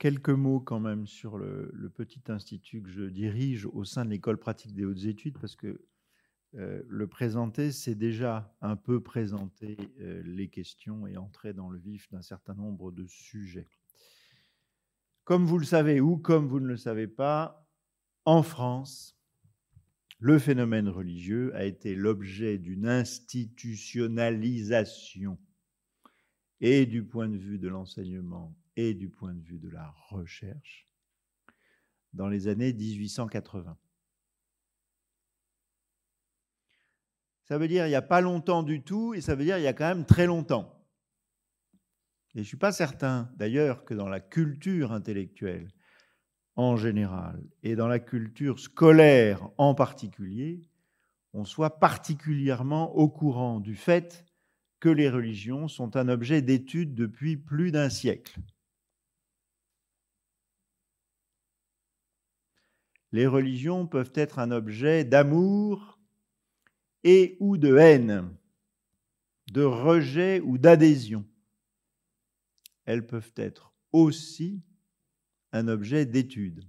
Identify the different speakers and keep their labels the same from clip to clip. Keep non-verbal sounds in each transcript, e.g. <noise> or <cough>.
Speaker 1: quelques mots quand même sur le, petit institut que je dirige au sein de l'école pratique des hautes études, parce que euh, le présenter, c'est déjà un peu présenter euh, les questions et entrer dans le vif d'un certain nombre de sujets. Comme vous le savez ou comme vous ne le savez pas, en France, le phénomène religieux a été l'objet d'une institutionnalisation et du point de vue de l'enseignement et du point de vue de la recherche dans les années 1880. Ça veut dire il n'y a pas longtemps du tout et ça veut dire il y a quand même très longtemps. Et je ne suis pas certain d'ailleurs que dans la culture intellectuelle en général et dans la culture scolaire en particulier, on soit particulièrement au courant du fait que les religions sont un objet d'étude depuis plus d'un siècle. Les religions peuvent être un objet d'amour et ou de haine, de rejet ou d'adhésion. Elles peuvent être aussi un objet d'étude.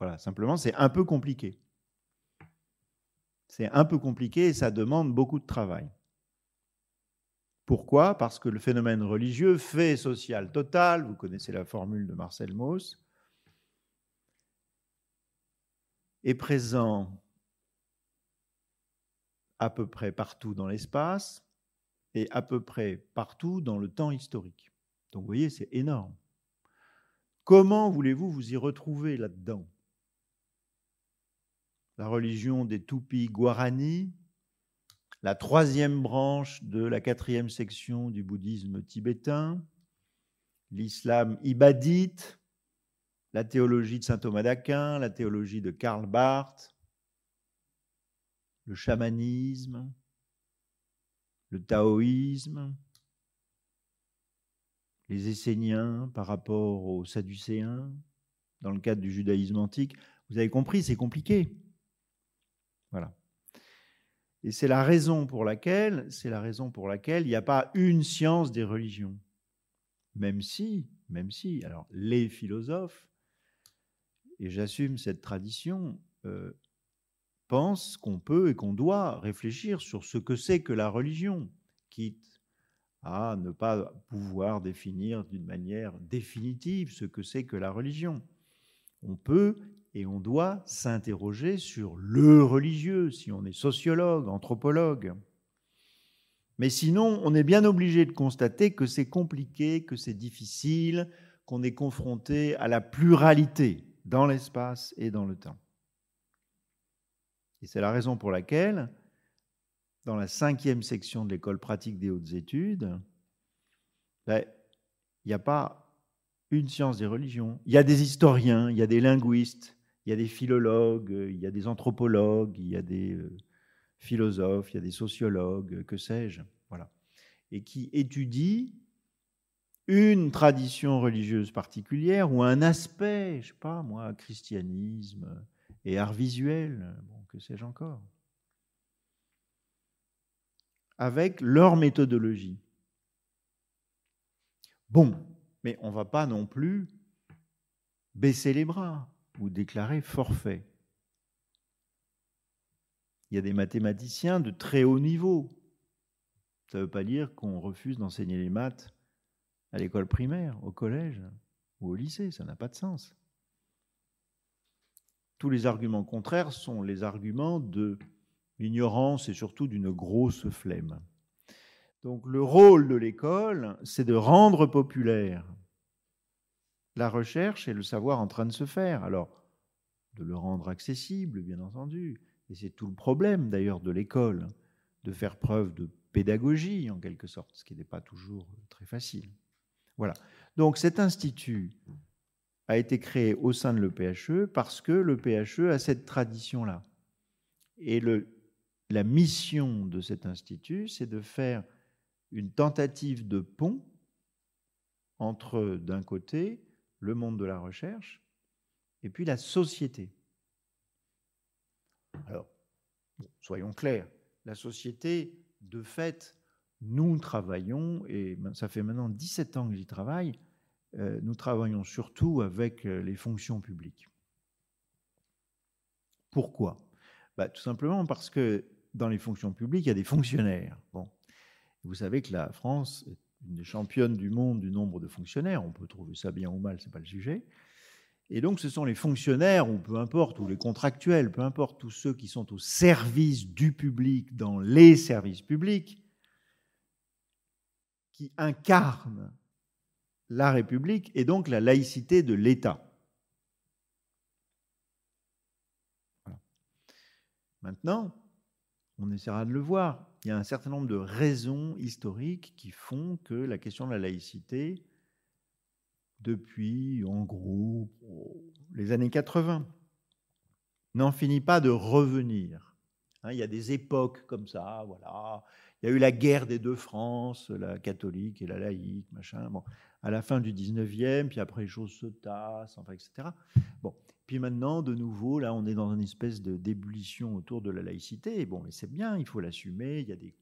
Speaker 1: Voilà, simplement, c'est un peu compliqué. C'est un peu compliqué et ça demande beaucoup de travail. Pourquoi? Parce que le phénomène religieux, fait social total, vous connaissez la formule de Marcel Mauss, est présent à peu près partout dans l'espace et à peu près partout dans le temps historique. Donc vous voyez, c'est énorme. Comment voulez-vous vous y retrouver là-dedans? La religion des Tupis Guarani, la troisième branche de la quatrième section du bouddhisme tibétain, l'islam ibadite, la théologie de saint Thomas d'Aquin, la théologie de Karl Barth, le chamanisme, le taoïsme, les Esséniens par rapport aux Sadducéens, dans le cadre du judaïsme antique. Vous avez compris, c'est compliqué. Voilà. Et c'est la raison pour laquelle, c'est la raison pour laquelle il n'y a pas une science des religions. Même si, même si, alors les philosophes, et j'assume cette tradition, euh, pensent qu'on peut et qu'on doit réfléchir sur ce que c'est que la religion, quitte à ne pas pouvoir définir d'une manière définitive ce que c'est que la religion. On peut et on doit s'interroger sur le religieux, si on est sociologue, anthropologue. Mais sinon, on est bien obligé de constater que c'est compliqué, que c'est difficile, qu'on est confronté à la pluralité dans l'espace et dans le temps. Et c'est la raison pour laquelle dans la cinquième section de l'école pratique des hautes études, ben, il n'y a pas une science des religions. Il y a des historiens, il y a des linguistes, il y a des philologues, il y a des anthropologues, il y a des euh, philosophes, il y a des sociologues, que sais-je, voilà, et qui étudient une tradition religieuse particulière ou un aspect, je sais pas moi, christianisme et art visuel, bon, que sais-je encore avec leur méthodologie. Bon, mais on ne va pas non plus baisser les bras ou déclarer forfait. Il y a des mathématiciens de très haut niveau. Ça ne veut pas dire qu'on refuse d'enseigner les maths à l'école primaire, au collège ou au lycée. Ça n'a pas de sens. Tous les arguments contraires sont les arguments de L'ignorance est surtout d'une grosse flemme. Donc le rôle de l'école, c'est de rendre populaire la recherche et le savoir en train de se faire. Alors, de le rendre accessible, bien entendu. Et c'est tout le problème d'ailleurs de l'école, de faire preuve de pédagogie en quelque sorte, ce qui n'est pas toujours très facile. Voilà. Donc cet institut a été créé au sein de l'EPHE parce que l'EPHE a cette tradition-là. Et la mission de cet institut, c'est de faire une tentative de pont entre, d'un côté, le monde de la recherche et puis la société. Alors, soyons clairs, la société, de fait, nous travaillons, et ça fait maintenant 17 ans que j'y travaille, euh, nous travaillons surtout avec euh, les fonctions publiques. Pourquoi? Bah, Tout simplement parce que dans les fonctions publiques, il y a des fonctionnaires. Bon. Vous savez que la France est une des championnes du monde du nombre de fonctionnaires. On peut trouver ça bien ou mal, ce n'est pas le sujet. Et donc, ce sont les fonctionnaires, ou peu importe, ou les contractuels, peu importe, tous ceux qui sont au service du public dans les services publics, qui incarnent la République et donc la laïcité de l'État. Maintenant, on essaiera de le voir. Il y a un certain nombre de raisons historiques qui font que la question de la laïcité depuis, en gros, les années 80. N'en finit pas de revenir. Hein, il y a des époques comme ça, voilà. Il y a eu la guerre des deux France, la catholique et la laïque, machin. Bon, à la fin du 19e, puis après les choses se tassent, etc. Bon, puis maintenant, de nouveau, là, on est dans une espèce de d'ébullition autour de la laïcité. Bon, mais c'est bien, il faut l'assumer. Il y a des,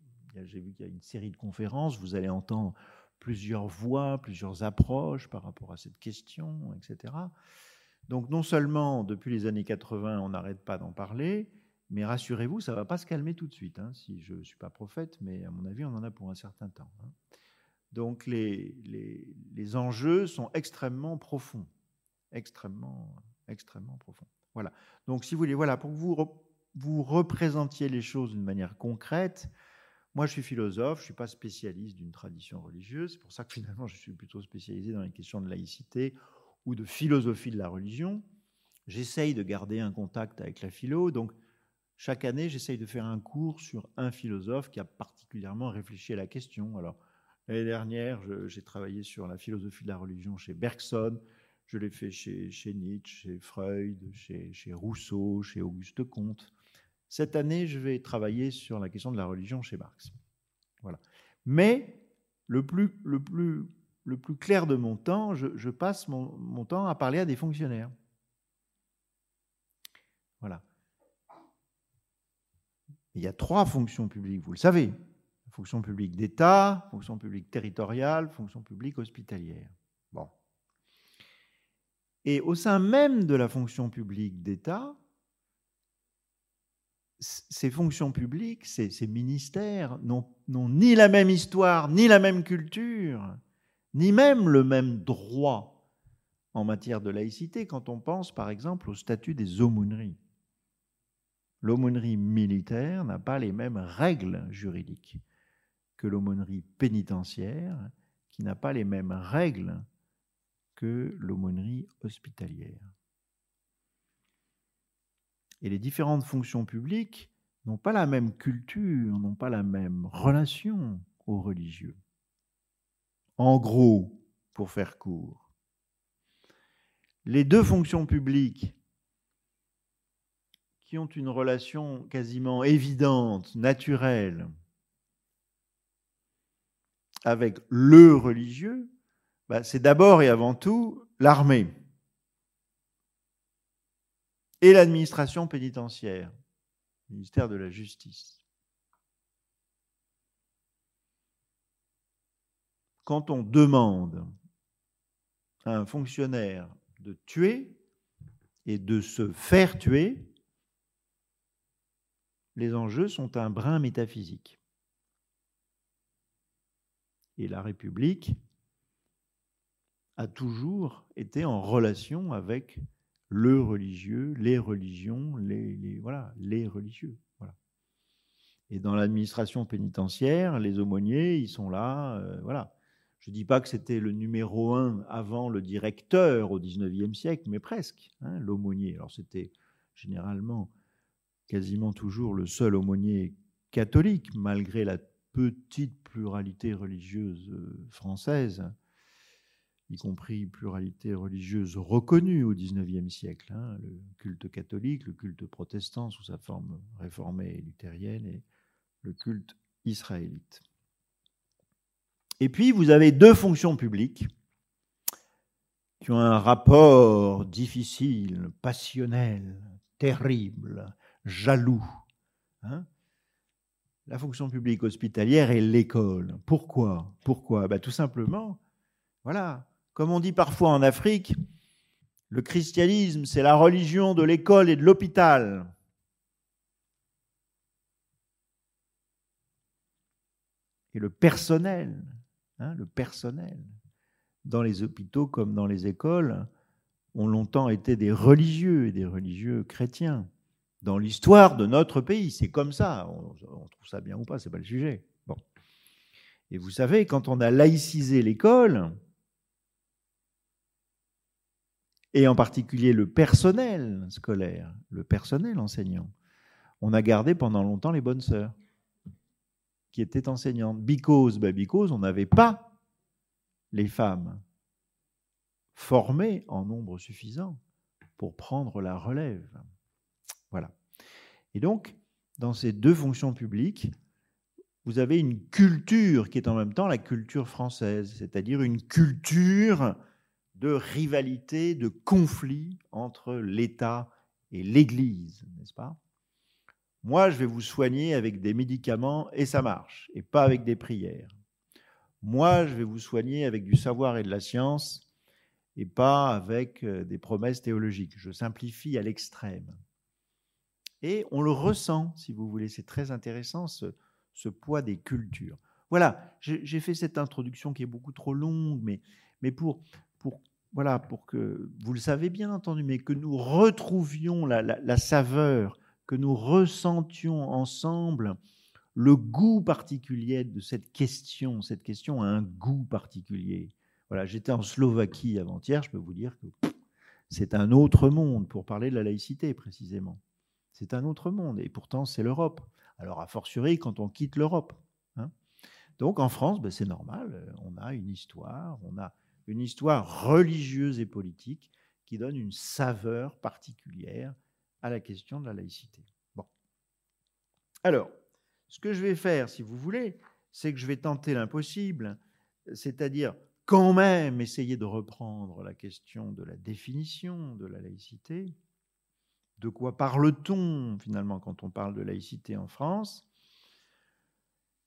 Speaker 1: j'ai vu qu'il y a une série de conférences. Vous allez entendre plusieurs voix, plusieurs approches par rapport à cette question, etc. Donc non seulement depuis les années 80, on n'arrête pas d'en parler, mais rassurez-vous, ça ne va pas se calmer tout de suite. Hein, si je ne suis pas prophète, mais à mon avis, on en a pour un certain temps. Hein. Donc les, les, les, enjeux sont extrêmement profonds, extrêmement, extrêmement profonds. Voilà. Donc si vous voulez, voilà, pour que vous, vous représentiez les choses d'une manière concrète, moi, je suis philosophe, je ne suis pas spécialiste d'une tradition religieuse. C'est pour ça que finalement, je suis plutôt spécialisé dans les questions de laïcité ou de philosophie de la religion. J'essaye de garder un contact avec la philo. Donc, chaque année, j'essaye de faire un cours sur un philosophe qui a particulièrement réfléchi à la question. Alors, l'année dernière, j'ai travaillé sur la philosophie de la religion chez Bergson. Je l'ai fait chez, Nietzsche, chez Freud, chez, chez Rousseau, chez Auguste Comte. Cette année, je vais travailler sur la question de la religion chez Marx. Voilà. Mais le plus, le plus, le plus clair de mon temps, je, passe mon, mon, temps à parler à des fonctionnaires. Voilà. Il y a trois fonctions publiques, vous le savez. Fonction publique d'État, fonction publique territoriale, fonction publique hospitalière. Bon. Et au sein même de la fonction publique d'État, ces fonctions publiques, ces, ministères n'ont ni la même histoire, ni la même culture, ni même le même droit en matière de laïcité quand on pense par exemple au statut des aumôneries. L'aumônerie militaire n'a pas les mêmes règles juridiques que l'aumônerie pénitentiaire, qui n'a pas les mêmes règles que l'aumônerie hospitalière. Et les différentes fonctions publiques n'ont pas la même culture, n'ont pas la même relation aux religieux. En gros, pour faire court, les deux fonctions publiques qui ont une relation quasiment évidente, naturelle, avec le religieux, bah, c'est d'abord et avant tout l'armée et l'administration pénitentiaire, ministère de la Justice. Quand on demande à un fonctionnaire de tuer et de se faire tuer, les enjeux sont un brin métaphysique. Et la République a toujours été en relation avec le religieux, les religions, les, voilà, les religieux. Voilà. Et dans l'administration pénitentiaire, les aumôniers, ils sont là, euh, voilà. Je ne dis pas que c'était le numéro un avant le directeur au XIXe siècle, mais presque, hein, l'aumônier. Alors c'était généralement quasiment toujours le seul aumônier catholique, malgré la petite pluralité religieuse euh, française y compris pluralité religieuse reconnue au XIXe siècle, hein, le culte catholique, le culte protestant sous sa forme réformée et luthérienne, et le culte israélite. Et puis, vous avez deux fonctions publiques qui ont un rapport difficile, passionnel, terrible, jaloux. Hein. la fonction publique hospitalière et l'école. Pourquoi? Pourquoi? Ben, Tout simplement, voilà, Comme on dit parfois en Afrique, le christianisme, c'est la religion de l'école et de l'hôpital. Et le personnel, hein, le personnel, dans les hôpitaux comme dans les écoles, ont longtemps été des religieux et des religieux chrétiens. Dans l'histoire de notre pays, c'est comme ça. On, trouve ça bien ou pas, c'est pas le sujet. Bon. Et vous savez, quand on a laïcisé l'école, et en particulier le personnel scolaire, le personnel enseignant, on a gardé pendant longtemps les bonnes sœurs qui étaient enseignantes. Because, ben because on n'avait pas les femmes formées en nombre suffisant pour prendre la relève. Voilà. Et donc, dans ces deux fonctions publiques, vous avez une culture qui est en même temps la culture française, c'est-à-dire une culture de rivalité, de conflit entre l'État et l'Église, n'est-ce pas? Moi, je vais vous soigner avec des médicaments et ça marche, et pas avec des prières. Moi, je vais vous soigner avec du savoir et de la science, et pas avec euh, des promesses théologiques. Je simplifie à l'extrême. Et on le ressent, si vous voulez, c'est très intéressant, ce, poids des cultures. Voilà, j'ai fait cette introduction qui est beaucoup trop longue, mais, pour, que, vous le savez bien entendu, mais que nous retrouvions la, saveur, que nous ressentions ensemble le goût particulier de cette question. Cette question a un goût particulier. Voilà, j'étais en Slovaquie avant-hier, je peux vous dire que c'est un autre monde pour parler de la laïcité précisément. C'est un autre monde et pourtant c'est l'Europe. Alors a fortiori quand on quitte l'Europe. Hein. Donc en France, ben, c'est normal, on a une histoire, on a une histoire religieuse et politique qui donne une saveur particulière à la question de la laïcité. Bon. Alors, ce que je vais faire, si vous voulez, c'est que je vais tenter l'impossible, c'est-à-dire quand même essayer de reprendre la question de la définition de la laïcité. De quoi parle-t-on finalement quand on parle de laïcité en France?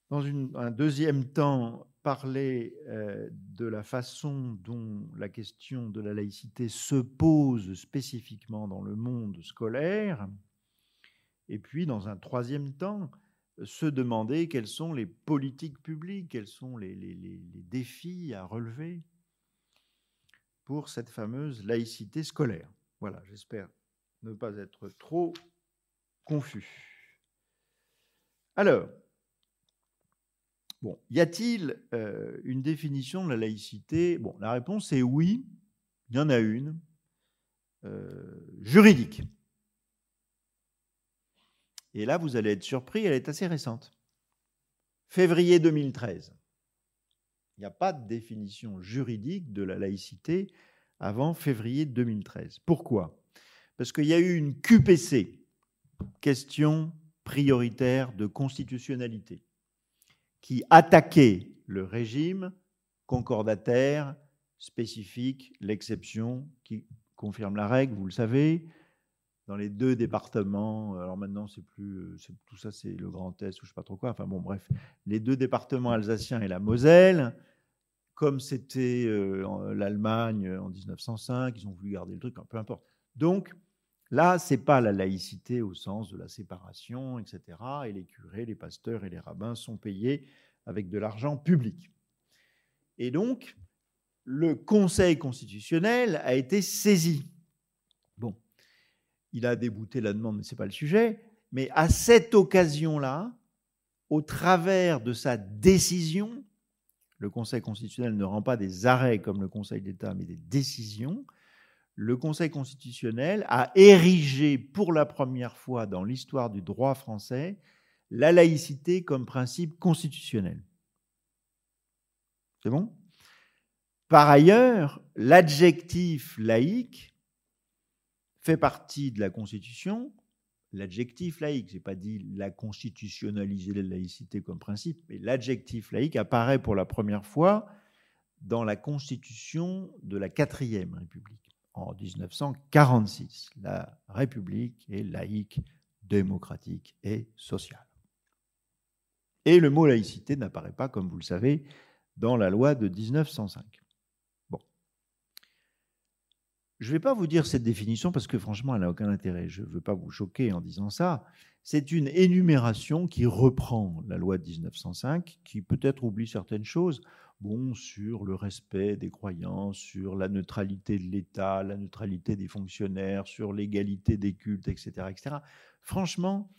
Speaker 1: Dans un deuxième temps, parler euh, de la façon dont la question de la laïcité se pose spécifiquement dans le monde scolaire, et puis dans un troisième temps, se demander quelles sont les politiques publiques, quels sont les, les défis à relever pour cette fameuse laïcité scolaire. Voilà, j'espère ne pas être trop confus. Alors, Bon, y a-t-il euh, une définition de la laïcité? Bon, la réponse est oui, il y en a une, euh, juridique. Et là, vous allez être surpris, elle est assez récente. Février 2013. Il n'y a pas de définition juridique de la laïcité avant février 2013. Pourquoi? Parce qu'il y a eu une QPC, question prioritaire de constitutionnalité qui attaquait le régime concordataire spécifique, l'exception qui confirme la règle, vous le savez, dans les deux départements, alors maintenant c'est plus, tout ça c'est le Grand Est ou je sais pas trop quoi, enfin bon bref, les deux départements alsaciens et la Moselle, comme c'était euh, l'Allemagne en 1905, ils ont voulu garder le truc, peu importe. Donc Là, c'est pas la laïcité au sens de la séparation, etc. Et les curés, les pasteurs et les rabbins sont payés avec de l'argent public. Et donc, le Conseil constitutionnel a été saisi. Bon, il a débouté la demande, mais ce n'est pas le sujet. Mais à cette occasion-là, au travers de sa décision, le Conseil constitutionnel ne rend pas des arrêts comme le Conseil d'État, mais des décisions, le Conseil constitutionnel a érigé pour la première fois dans l'histoire du droit français la laïcité comme principe constitutionnel. C'est bon? Par ailleurs, l'adjectif laïque fait partie de la Constitution. L'adjectif laïque, je n'ai pas dit la constitutionnaliser la laïcité comme principe, mais l'adjectif laïque apparaît pour la première fois dans la Constitution de la quatrième République en 1946. La République est laïque, démocratique et sociale. Et le mot laïcité n'apparaît pas, comme vous le savez, dans la loi de 1905. Bon. Je ne vais pas vous dire cette définition parce que franchement, elle n'a aucun intérêt. Je ne veux pas vous choquer en disant ça. C'est une énumération qui reprend la loi de 1905, qui peut-être oublie certaines choses. Bon, sur le respect des croyances, sur la neutralité de l'État, la neutralité des fonctionnaires, sur l'égalité des cultes, etc. etc. Franchement,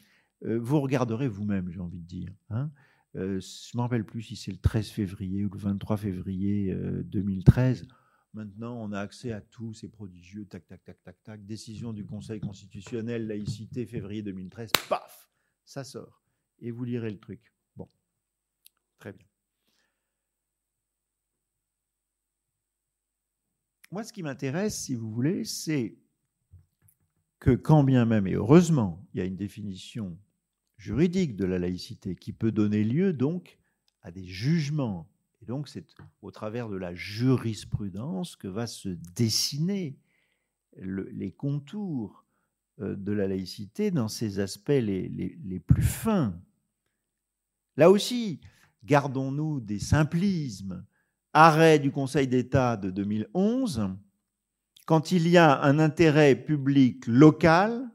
Speaker 1: euh, vous regarderez vous-même, j'ai envie de dire. Hein. Euh, je ne me rappelle plus si c'est le 13 février ou le 23 février 2013. Maintenant, on a accès à tout, c'est prodigieux, tac, tac, tac, tac, tac. Décision du Conseil constitutionnel, laïcité, février 2013, paf, ça sort. Et vous lirez le truc. Bon, très bien. Moi, ce qui m'intéresse, si vous voulez, c'est que quand bien même, et heureusement, il y a une définition juridique de la laïcité qui peut donner lieu donc à des jugements donc, c'est au travers de la jurisprudence que va se dessiner les contours euh, de la laïcité dans ses aspects les, les plus fins. Là aussi, gardons-nous des simplismes. Arrêt du Conseil d'État de 2011, quand il y a un intérêt public local,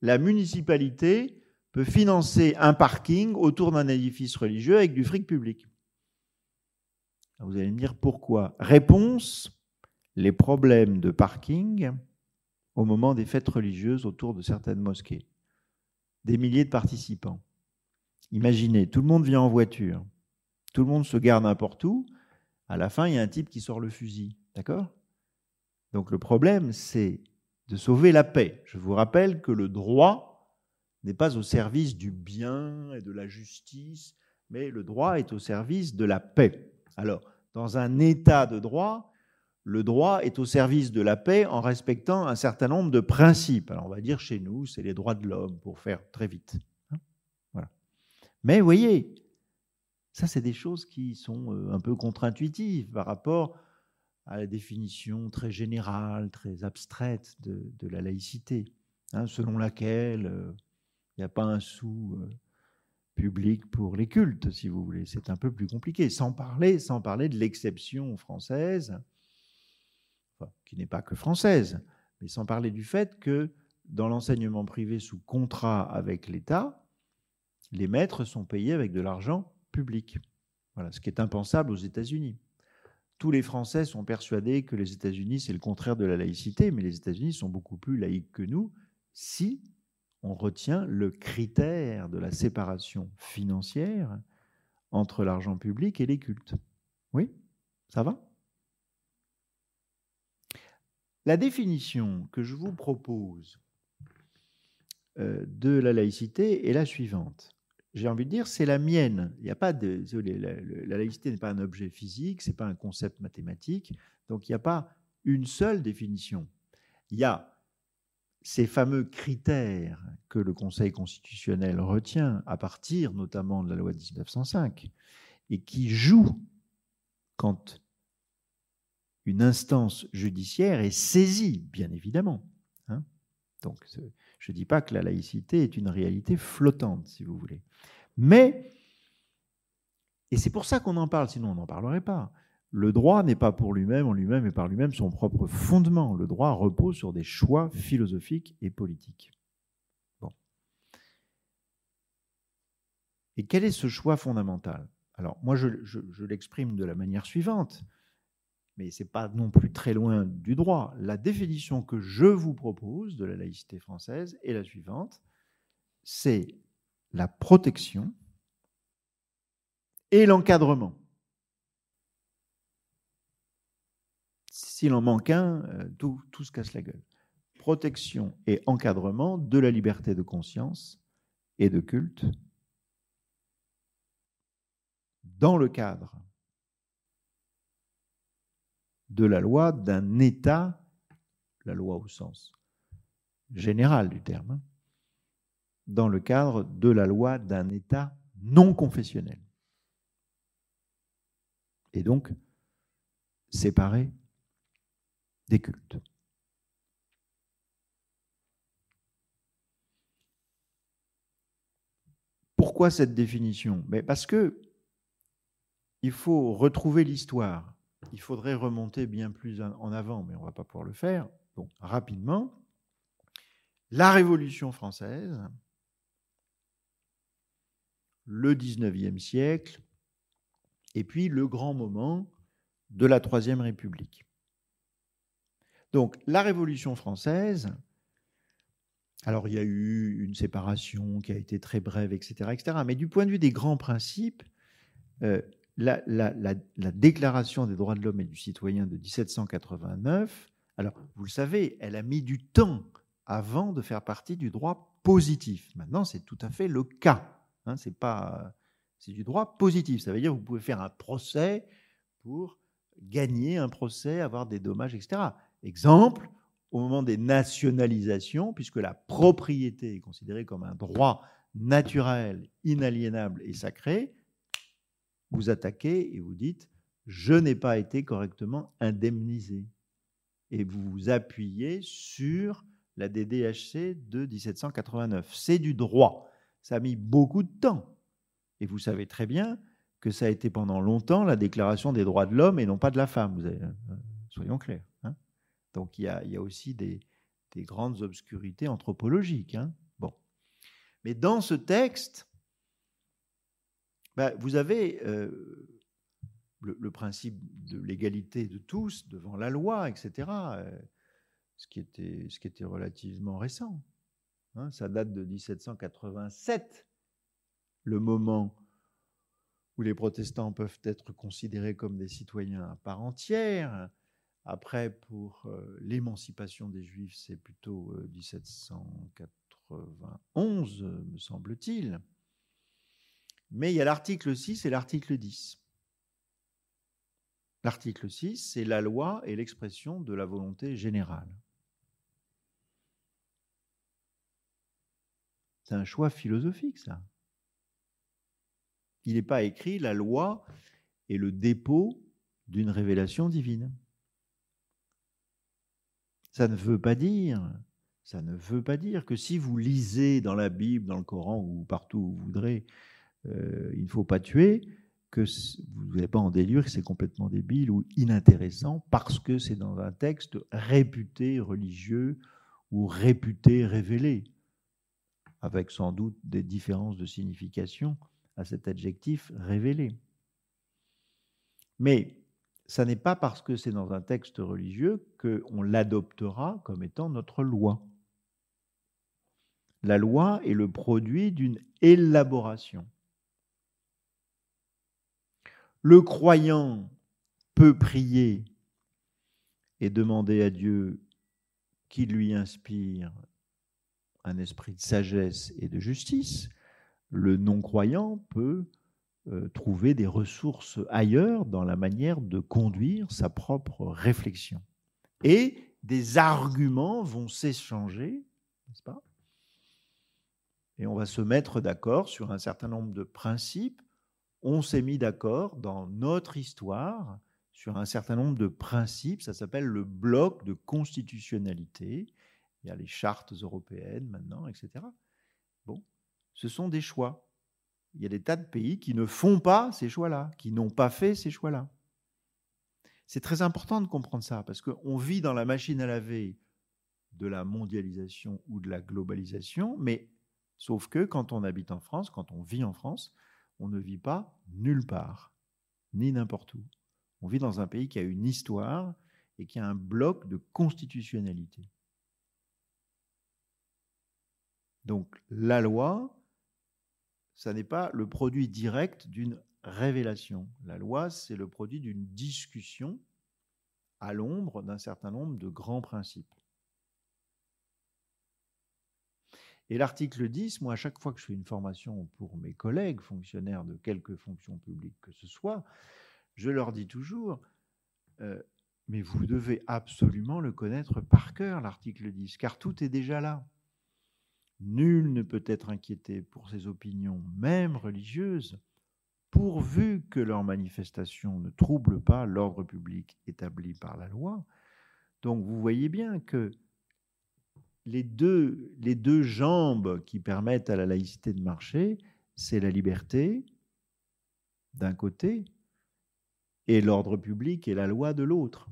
Speaker 1: la municipalité peut financer un parking autour d'un édifice religieux avec du fric public. Vous allez me dire pourquoi. Réponse, les problèmes de parking au moment des fêtes religieuses autour de certaines mosquées. Des milliers de participants. Imaginez, tout le monde vient en voiture, tout le monde se garde n'importe où, à la fin, il y a un type qui sort le fusil. D'accord? Donc le problème, c'est de sauver la paix. Je vous rappelle que le droit n'est pas au service du bien et de la justice, mais le droit est au service de la paix. Alors, dans un état de droit, le droit est au service de la paix en respectant un certain nombre de principes. Alors, on va dire chez nous, c'est les droits de l'homme, pour faire très vite. Hein. Mais vous voyez, ça, c'est des choses qui sont euh, un peu contre-intuitives par rapport à la définition très générale, très abstraite de, la laïcité, hein, selon laquelle euh, il n'y a pas un sou euh, public pour les cultes, si vous voulez. C'est un peu plus compliqué, sans parler, sans parler de l'exception française, qui n'est pas que française, mais sans parler du fait que dans l'enseignement privé sous contrat avec l'État, les maîtres sont payés avec de l'argent public. Voilà, ce qui est impensable aux États-Unis. Tous les Français sont persuadés que les États-Unis, c'est le contraire de la laïcité, mais les États-Unis sont beaucoup plus laïques que nous si on retient le critère de la séparation financière entre l'argent public et les cultes. Oui Ça va? La définition que je vous propose euh, de la laïcité est la suivante. J'ai envie de dire, c'est la mienne. Il a pas de, la, la laïcité n'est pas un objet physique, c'est pas un concept mathématique, donc il n'y a pas une seule définition. Il y a ces fameux critères que le Conseil constitutionnel retient à partir notamment de la loi de 1905 et qui jouent quand une instance judiciaire est saisie, bien évidemment. Hein. Donc, je ne dis pas que la laïcité est une réalité flottante, si vous voulez. Mais, et c'est pour ça qu'on en parle, sinon on n'en parlerait pas, le droit n'est pas pour lui-même, en lui-même et par lui-même son propre fondement. Le droit repose sur des choix philosophiques et politiques. Et quel est ce choix fondamental? Alors, moi, je, je l'exprime de la manière suivante, mais ce n'est pas non plus très loin du droit. La définition que je vous propose de la laïcité française est la suivante c'est la protection et l'encadrement S'il en manque un, euh, tout, tout se casse la gueule. Protection et encadrement de la liberté de conscience et de culte dans le cadre de la loi d'un État, la loi au sens général du terme, dans le cadre de la loi d'un État non confessionnel. Et donc, séparé des cultes. Pourquoi cette définition? Parce que il faut retrouver l'histoire. il faudrait remonter bien plus en avant, mais on ne va pas pouvoir le faire. Donc, rapidement, la Révolution française, le 19e siècle, et puis le grand moment de la Troisième République. Donc, la Révolution française, alors il y a eu une séparation qui a été très brève, etc., etc., mais du point de vue des grands principes, euh, la, Déclaration des droits de l'homme et du citoyen de 1789, alors vous le savez, elle a mis du temps avant de faire partie du droit positif. Maintenant, c'est tout à fait le cas. Hein, c'est pas, c'est du droit positif. Ça veut dire que vous pouvez faire un procès pour gagner un procès, avoir des dommages, etc. Exemple, au moment des nationalisations, puisque la propriété est considérée comme un droit naturel, inaliénable et sacré, vous attaquez et vous dites je n'ai pas été correctement indemnisé. Et vous vous appuyez sur la DDHC de 1789. C'est du droit. Ça a mis beaucoup de temps. Et vous savez très bien que ça a été pendant longtemps la déclaration des droits de l'homme et non pas de la femme. Euh, soyons clairs. Hein. Donc il y, a, aussi des, grandes obscurités anthropologiques. Hein. Bon. Mais dans ce texte, bah, vous avez euh, le, principe de l'égalité de tous devant la loi, etc., euh, ce, qui était, relativement récent. Hein. ça date de 1787, le moment où les protestants peuvent être considérés comme des citoyens à part entière. Après, pour euh, l'émancipation des Juifs, c'est plutôt 1791, me semble-t-il. Mais il y a l'article 6 et l'article 10. L'article 6, c'est la loi et l'expression de la volonté générale. C'est un choix philosophique, ça. Il n'est pas écrit la loi est le dépôt d'une révélation divine. Ça ne veut pas dire, ça ne veut pas dire que si vous lisez dans la Bible, dans le Coran ou partout où vous voudrez, euh, il ne faut pas tuer, que vous n'allez pas en délire que c'est complètement débile ou inintéressant parce que c'est dans un texte réputé religieux ou réputé révélé, avec sans doute des différences de signification à cet adjectif révélé. Mais ça n'est pas parce que c'est dans un texte religieux qu'on l'adoptera comme étant notre loi. La loi est le produit d'une élaboration. Le croyant peut prier et demander à Dieu qu'il lui inspire un esprit de sagesse et de justice. Le non-croyant peut euh, trouver des ressources ailleurs dans la manière de conduire sa propre réflexion. Et des arguments vont s'échanger, n'est-ce pas? Et on va se mettre d'accord sur un certain nombre de principes on s'est mis d'accord dans notre histoire sur un certain nombre de principes. Ça s'appelle le bloc de constitutionnalité. Il y a les chartes européennes maintenant, etc. Bon, ce sont des choix. Il y a des tas de pays qui ne font pas ces choix-là, qui n'ont pas fait ces choix-là. C'est très important de comprendre ça, parce qu'on vit dans la machine à laver de la mondialisation ou de la globalisation, mais sauf que quand on habite en France, quand on vit en France, on ne vit pas nulle part, ni n'importe où. On vit dans un pays qui a une histoire et qui a un bloc de constitutionnalité. Donc la loi, ça n'est pas le produit direct d'une révélation. La loi, c'est le produit d'une discussion à l'ombre d'un certain nombre de grands principes. Et l'article 10, moi, à chaque fois que je fais une formation pour mes collègues fonctionnaires de quelque fonction publique que ce soit, je leur dis toujours, euh, mais vous devez absolument le connaître par cœur, l'article 10, car tout est déjà là. Nul ne peut être inquiété pour ses opinions, même religieuses, pourvu que leurs manifestations ne troublent pas l'ordre public établi par la loi. Donc vous voyez bien que les deux, les deux jambes qui permettent à la laïcité de marcher, c'est la liberté d'un côté et l'ordre public est la loi de l'autre.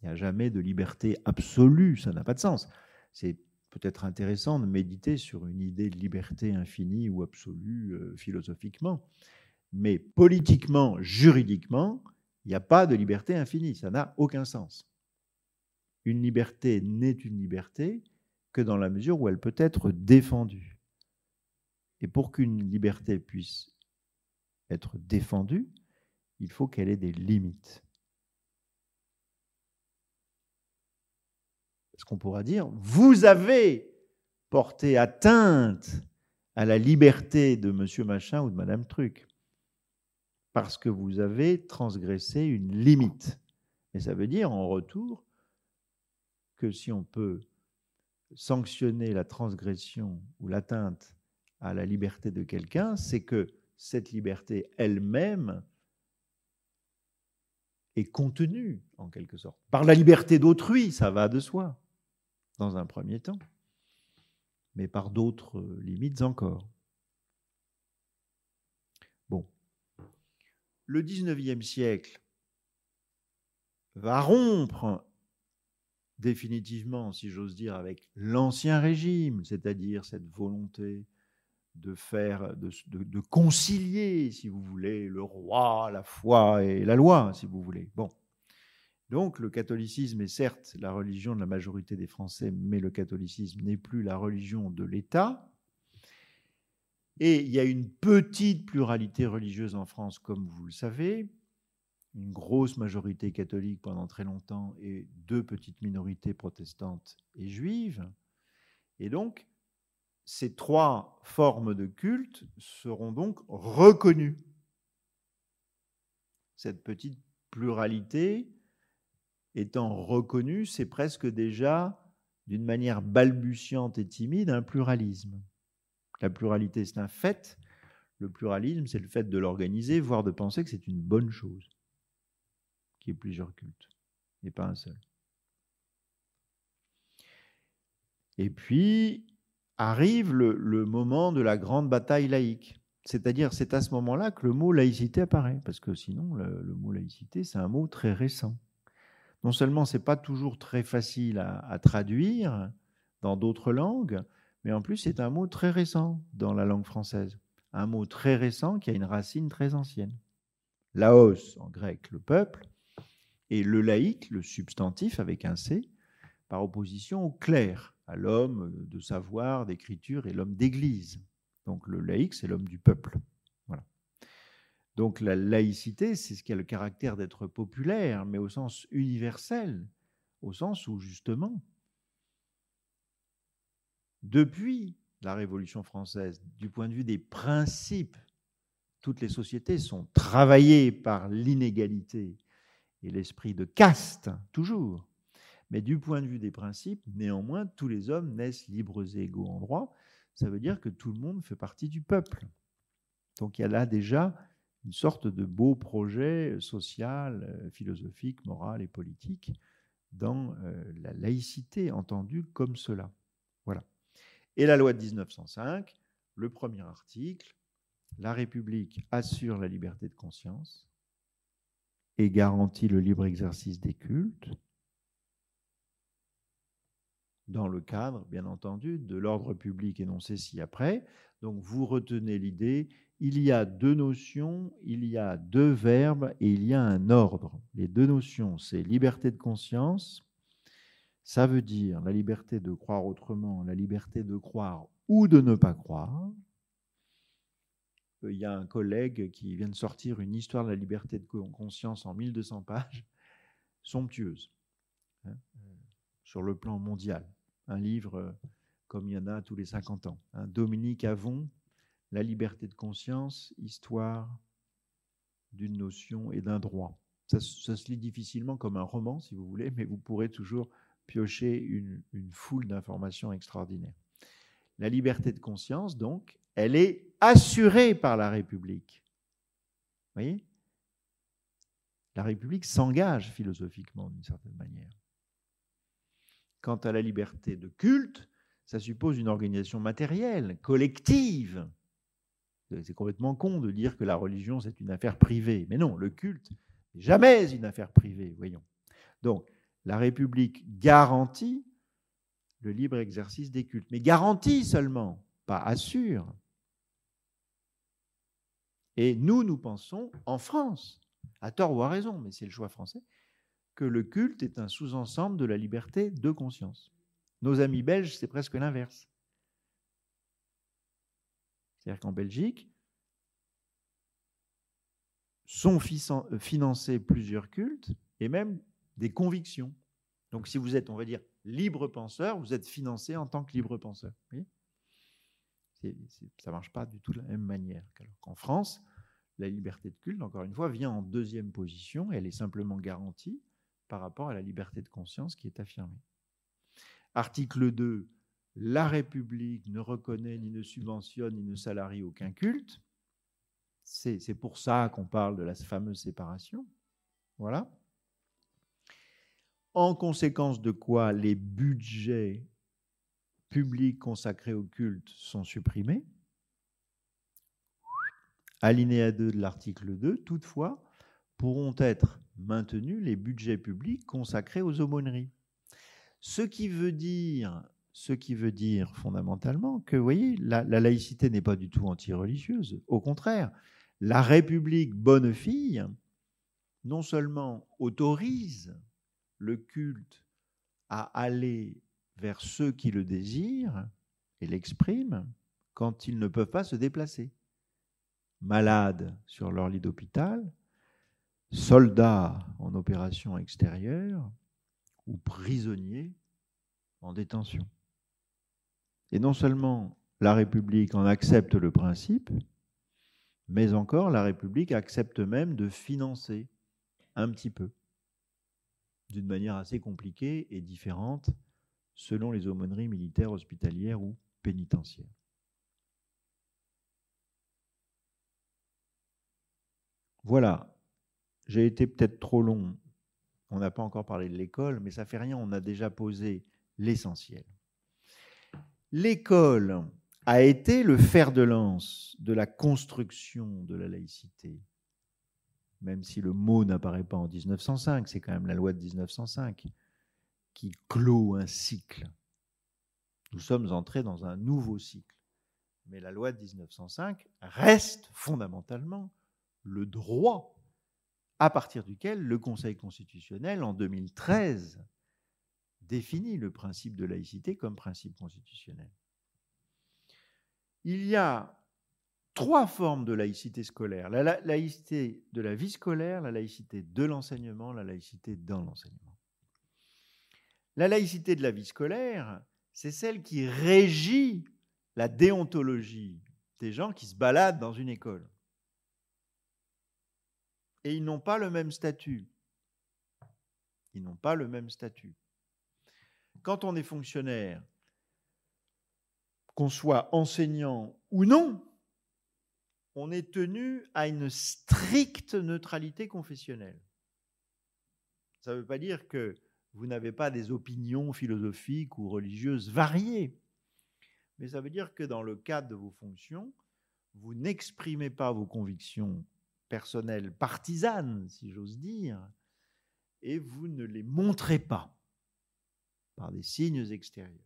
Speaker 1: Il n'y a jamais de liberté absolue, ça n'a pas de sens. C'est peut-être intéressant de méditer sur une idée de liberté infinie ou absolue euh, philosophiquement, mais politiquement, juridiquement, il n'y a pas de liberté infinie, ça n'a aucun sens. Une liberté n'est une liberté que dans la mesure où elle peut être défendue. Et pour qu'une liberté puisse être défendue, il faut qu'elle ait des limites. Parce qu'on pourra dire, vous avez porté atteinte à la liberté de monsieur machin ou de madame truc, parce que vous avez transgressé une limite. Et ça veut dire en retour que si on peut sanctionner la transgression ou l'atteinte à la liberté de quelqu'un, c'est que cette liberté elle-même est contenue, en quelque sorte, par la liberté d'autrui, ça va de soi, dans un premier temps, mais par d'autres limites encore. Bon. Le 19e siècle va rompre définitivement, si j'ose dire, avec l'ancien régime, c'est-à-dire cette volonté de faire, de, concilier, si vous voulez, le roi, la foi et la loi, si vous voulez. Bon. Donc le catholicisme est certes la religion de la majorité des Français, mais le catholicisme n'est plus la religion de l'État. Et il y a une petite pluralité religieuse en France, comme vous le savez, une grosse majorité catholique pendant très longtemps et deux petites minorités protestantes et juives. Et donc, ces trois formes de culte seront donc reconnues. Cette petite pluralité étant reconnue, c'est presque déjà, d'une manière balbutiante et timide, un pluralisme. La pluralité, c'est un fait. Le pluralisme, c'est le fait de l'organiser, voire de penser que c'est une bonne chose, qu'il y ait plusieurs cultes, et pas un seul. Et puis, arrive le, moment de la grande bataille laïque. C'est-à-dire, c'est à ce moment-là que le mot laïcité apparaît, parce que sinon, le, mot laïcité, c'est un mot très récent. Non seulement c'est pas toujours très facile à, traduire dans d'autres langues, mais en plus c'est un mot très récent dans la langue française. Un mot très récent qui a une racine très ancienne. Laos, en grec, le peuple, et le laïc, le substantif avec un C, par opposition au clerc à l'homme de savoir, d'écriture et l'homme d'église. Donc le laïc, c'est l'homme du peuple. Donc la laïcité, c'est ce qui a le caractère d'être populaire, mais au sens universel, au sens où justement, depuis la Révolution française, du point de vue des principes, toutes les sociétés sont travaillées par l'inégalité et l'esprit de caste, toujours. Mais du point de vue des principes, néanmoins, tous les hommes naissent libres et égaux en droit. Ça veut dire que tout le monde fait partie du peuple. Donc il y a là déjà une sorte de beau projet social, euh, philosophique, moral et politique dans euh, la laïcité entendue comme cela. Voilà. Et la loi de 1905, le premier article, la République assure la liberté de conscience et garantit le libre exercice des cultes dans le cadre, bien entendu, de l'ordre public énoncé ci-après. Donc vous retenez l'idée, il y a deux notions, il y a deux verbes et il y a un ordre. Les deux notions, c'est liberté de conscience, ça veut dire la liberté de croire autrement, la liberté de croire ou de ne pas croire. Il y a un collègue qui vient de sortir une histoire de la liberté de conscience en 1200 pages, <laughs> somptueuse, hein, sur le plan mondial un livre euh, comme il y en a tous les 50 ans. Hein. Dominique Avon, La liberté de conscience, histoire d'une notion et d'un droit. Ça, se lit difficilement comme un roman, si vous voulez, mais vous pourrez toujours piocher une, une foule d'informations extraordinaires. La liberté de conscience, donc, elle est assurée par la République. Vous voyez? La République s'engage philosophiquement d'une certaine manière. Quant à la liberté de culte, ça suppose une organisation matérielle, collective. C'est complètement con de dire que la religion, c'est une affaire privée. Mais non, le culte, Jamais une affaire privée, voyons. Donc, la République garantit le libre exercice des cultes, mais garantit seulement, pas assure. Et nous, nous pensons, en France, à tort ou à raison, mais c'est le choix français, que le culte est un sous-ensemble de la liberté de conscience. Nos amis belges, c'est presque l'inverse. C'est-à-dire qu'en Belgique, sont euh, financés plusieurs cultes et même des convictions. Donc si vous êtes, on va dire, libre penseur, vous êtes financé en tant que libre penseur. ça ne marche pas du tout de la même manière. Alors qu'en France, la liberté de culte, encore une fois, vient en deuxième position. elle est simplement garantie par rapport à la liberté de conscience qui est affirmée. Article 2. La République ne reconnaît ni ne subventionne ni ne salarie aucun culte. C'est pour ça qu'on parle de la fameuse séparation. Voilà. En conséquence de quoi les budgets publics consacrés au culte sont supprimés. Alinéa 2 de l'article 2, toutefois, pourront être maintenus les budgets publics consacrés aux aumôneries. Ce qui veut dire, ce qui veut dire fondamentalement que, voyez, la laïcité n'est pas du tout anti-religieuse. Au contraire, la République bonne fille non seulement autorise le culte à aller vers ceux qui le désirent et l'expriment quand ils ne peuvent pas se déplacer. Malades sur leur lit d'hôpital, soldats en opération extérieure ou prisonniers en détention. Et non seulement la République en accepte le principe, mais encore la République accepte même de financer un petit peu d'une manière assez compliquée et différente selon les aumôneries militaires, hospitalières ou pénitentiaires. Voilà, j'ai été peut-être trop long, on n'a pas encore parlé de l'école, mais ça fait rien, on a déjà posé l'essentiel. L'école a été le fer de lance de la construction de la laïcité même si le mot n'apparaît pas en 1905, c'est quand même la loi de 1905 qui clôt un cycle. Nous sommes entrés dans un nouveau cycle. Mais la loi de 1905 reste fondamentalement le droit à partir duquel le Conseil constitutionnel, en 2013, définit le principe de laïcité comme principe constitutionnel. Il y a trois formes de laïcité scolaire. La laïcité de la vie scolaire, la laïcité de l'enseignement, la laïcité dans l'enseignement. La laïcité de la vie scolaire, c'est celle qui régit la déontologie des gens qui se baladent dans une école. Et ils n'ont pas le même statut. Ils n'ont pas le même statut. Quand on est fonctionnaire, qu'on soit enseignant ou non, on est tenu à une stricte neutralité confessionnelle. Ça ne veut pas dire que vous n'avez pas des opinions philosophiques ou religieuses variées, mais ça veut dire que dans le cadre de vos fonctions, vous n'exprimez pas vos convictions personnelles partisanes, si j'ose dire, et vous ne les montrez pas par des signes extérieurs.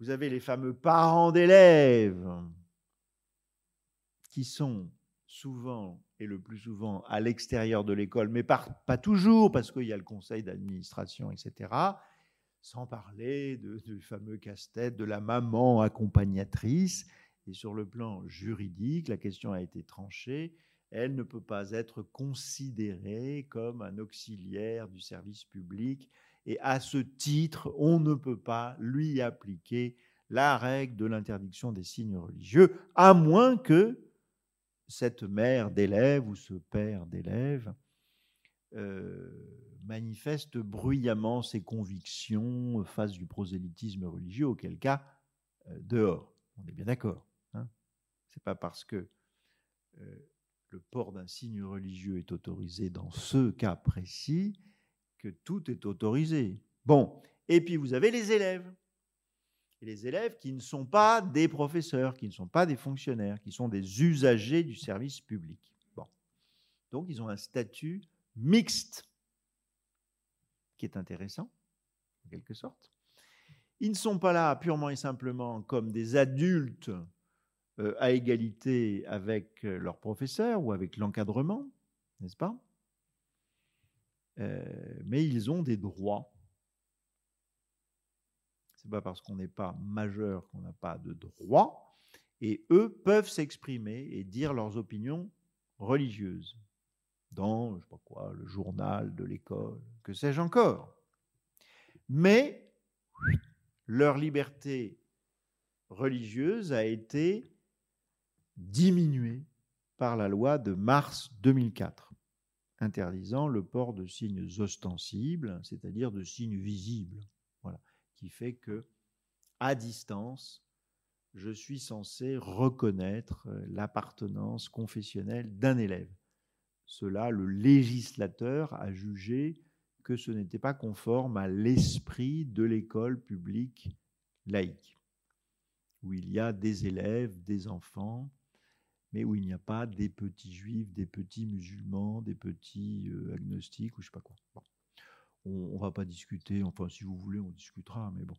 Speaker 1: Vous avez les fameux parents d'élèves qui sont souvent et le plus souvent à l'extérieur de l'école, mais pas, toujours, parce qu'il y a le conseil d'administration, etc., sans parler du fameux casse-tête de la maman accompagnatrice. Et sur le plan juridique, la question a été tranchée. Elle ne peut pas être considérée comme un auxiliaire du service public. Et à ce titre, on ne peut pas lui appliquer la règle de l'interdiction des signes religieux, à moins que cette mère d'élève ou ce père d'élève euh, manifeste bruyamment ses convictions face du prosélytisme religieux, auquel cas, euh, dehors. On est bien d'accord. Hein Ce n'est pas parce que euh, le port d'un signe religieux est autorisé dans ce cas précis que tout est autorisé. Bon, et puis vous avez les élèves les élèves qui ne sont pas des professeurs, qui ne sont pas des fonctionnaires, qui sont des usagers du service public. Bon. Donc, ils ont un statut mixte, qui est intéressant, en quelque sorte. Ils ne sont pas là purement et simplement comme des adultes euh, à égalité avec euh, leurs professeurs ou avec l'encadrement, n'est-ce pas? Mais ils ont des droits. C'est pas parce qu'on n'est pas majeur qu'on n'a pas de droits. Et eux peuvent s'exprimer et dire leurs opinions religieuses dans, je sais quoi, le journal de l'école, que sais-je encore. Mais leur liberté religieuse a été diminuée par la loi de mars 2004, interdisant le port de signes ostensibles, c'est-à-dire de signes visibles, voilà, qui fait que à distance, je suis censé reconnaître l'appartenance confessionnelle d'un élève. Cela, le législateur a jugé que ce n'était pas conforme à l'esprit de l'école publique laïque, où il y a des élèves, des enfants, mais où il n'y a pas des petits juifs, des petits musulmans, des petits euh, agnostiques ou je sais pas quoi. On ne va pas discuter, enfin si vous voulez, on discutera, mais bon,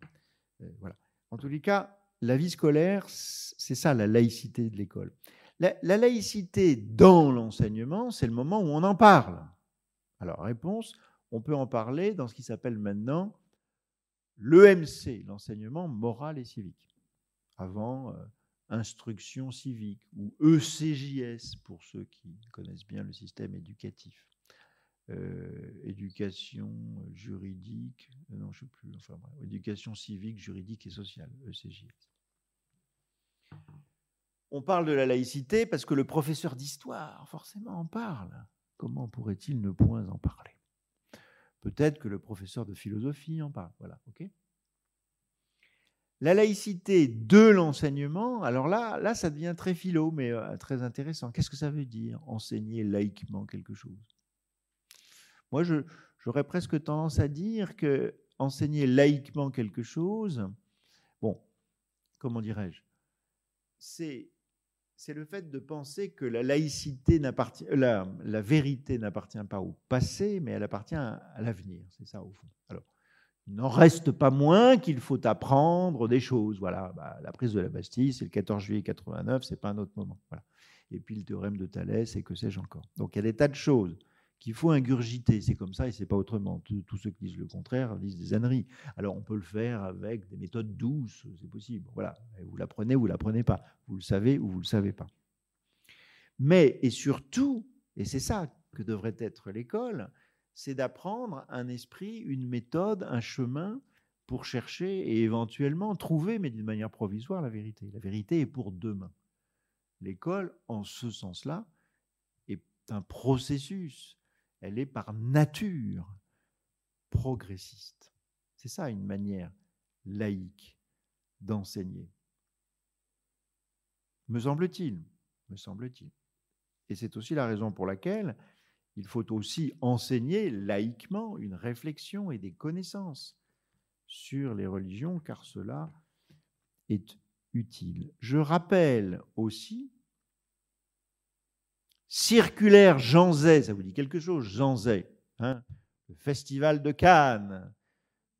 Speaker 1: voilà. En tous les cas, la vie scolaire, c'est ça la laïcité de l'école. La, la, laïcité dans l'enseignement, c'est le moment où on en parle. Alors, réponse, on peut en parler dans ce qui s'appelle maintenant l'EMC, l'enseignement moral et civique. Avant, instruction civique, ou ECJS pour ceux qui connaissent bien le système éducatif. Euh, éducation juridique, euh, non, je sais plus, enfin, éducation civique, juridique et sociale, ECJS. On parle de la laïcité parce que le professeur d'histoire, forcément, en parle. Comment pourrait-il ne point en parler? Peut-être que le professeur de philosophie en parle. Voilà, ok? La laïcité de l'enseignement, alors là, là, ça devient très philo, mais euh, très intéressant. Qu'est-ce que ça veut dire, enseigner laïquement quelque chose? Moi, j'aurais presque tendance à dire que enseigner laïquement quelque chose, bon, comment dirais-je? C'est c'est le fait de penser que la laïcité n'appartient, la, la, vérité n'appartient pas au passé, mais elle appartient à, l'avenir. C'est ça au fond. Alors, il n'en reste pas moins qu'il faut apprendre des choses. Voilà, bah, la prise de la Bastille, c'est le 14 juillet 89, c'est pas un autre moment. Et puis le théorème de Thalès, et que sais-je encore. Donc il y a des tas de choses qu'il faut ingurgiter. C'est comme ça et c'est pas autrement. Tous ceux qui disent le contraire disent des âneries. Alors on peut le faire avec des méthodes douces, c'est possible. Voilà, vous l'apprenez ou vous l'apprenez pas. Vous le savez ou vous le savez pas. Mais et surtout, et c'est ça que devrait être l'école, c'est d'apprendre un esprit, une méthode, un chemin pour chercher et éventuellement trouver, mais d'une manière provisoire, la vérité. La vérité est pour demain. L'école, en ce sens-là, est un processus elle est par nature progressiste. C'est ça une manière laïque d'enseigner. Me semble-t-il, me semble-t-il. Et c'est aussi la raison pour laquelle il faut aussi enseigner laïquement une réflexion et des connaissances sur les religions, car cela est utile. Je rappelle aussi Circulaire Jean ça vous dit quelque chose, Jean Zay, hein le Festival de Cannes,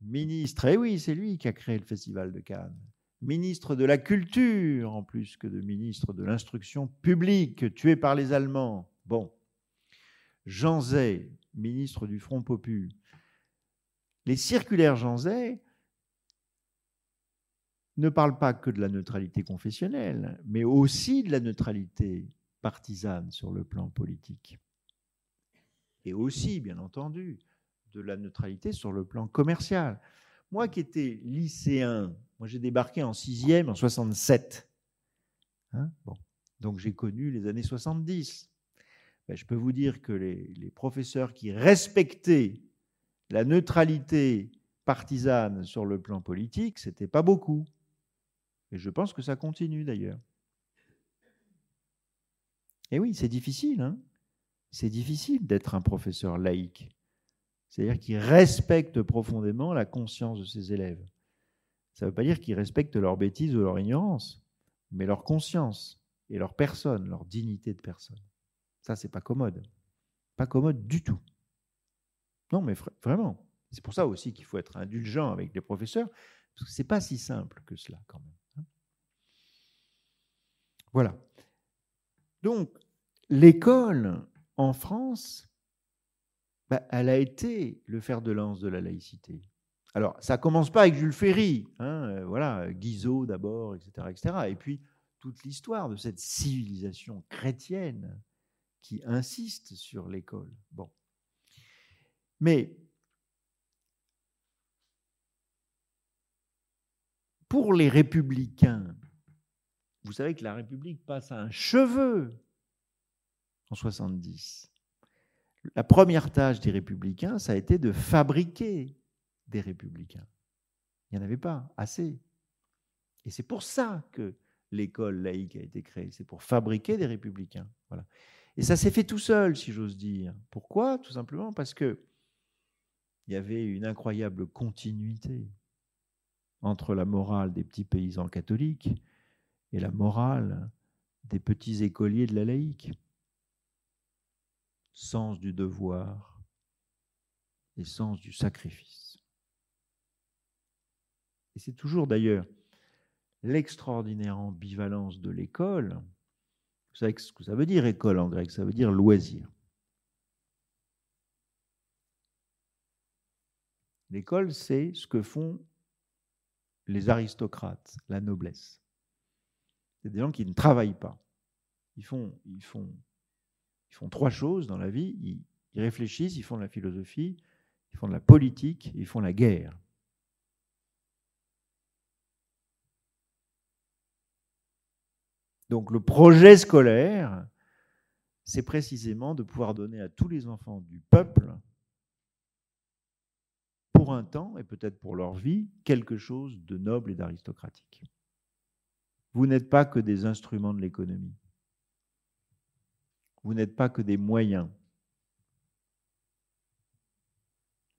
Speaker 1: ministre, eh oui, c'est lui qui a créé le Festival de Cannes, ministre de la Culture, en plus que de ministre de l'Instruction publique, tué par les Allemands. Bon, Jean Zay, ministre du Front Populaire. Les circulaires Jean Zay ne parlent pas que de la neutralité confessionnelle, mais aussi de la neutralité partisane sur le plan politique. Et aussi, bien entendu, de la neutralité sur le plan commercial. Moi qui étais lycéen, moi j'ai débarqué en sixième en 67. Hein? Donc j'ai connu les années 70. Ben, je peux vous dire que les, professeurs qui respectaient la neutralité partisane sur le plan politique, c'était pas beaucoup. Et je pense que ça continue d'ailleurs. Et oui, c'est difficile. Hein c'est difficile d'être un professeur laïque. C'est-à-dire qu'il respecte profondément la conscience de ses élèves. Ça ne veut pas dire qu'il respecte leur bêtise ou leur ignorance, mais leur conscience et leur personne, leur dignité de personne. Ça, c'est pas commode. Pas commode du tout. Non, mais vraiment. C'est pour ça aussi qu'il faut être indulgent avec les professeurs, parce que ce n'est pas si simple que cela quand même. Hein. Voilà. Donc, l'école en France, bah, elle a été le fer de lance de la laïcité. Alors, ça commence pas avec Jules Ferry, hein, euh, voilà, Guizot d'abord, etc., etc. Et puis, toute l'histoire de cette civilisation chrétienne qui insiste sur l'école. Bon. Mais pour les républicains, vous savez que la République passe à un cheveu en 70. La première tâche des républicains, ça a été de fabriquer des républicains. Il n'y en avait pas assez. Et c'est pour ça que l'école laïque a été créée. C'est pour fabriquer des républicains. Voilà. Et ça s'est fait tout seul, si j'ose dire. Pourquoi? Tout simplement parce que il y avait une incroyable continuité entre la morale des petits paysans catholiques et la morale des petits écoliers de la laïque. Sens du devoir et sens du sacrifice. Et c'est toujours d'ailleurs l'extraordinaire ambivalence de l'école. Vous savez ce que ça veut dire école en grec Ça veut dire loisir. L'école, c'est ce que font les aristocrates, la noblesse. C'est des gens qui ne travaillent pas. Ils font, ils font, ils font trois choses dans la vie. Ils, ils réfléchissent, ils font de la philosophie, ils font de la politique, ils font la guerre. Donc le projet scolaire, c'est précisément de pouvoir donner à tous les enfants du peuple, pour un temps et peut-être pour leur vie, quelque chose de noble et d'aristocratique. Vous n'êtes pas que des instruments de l'économie. Vous n'êtes pas que des moyens.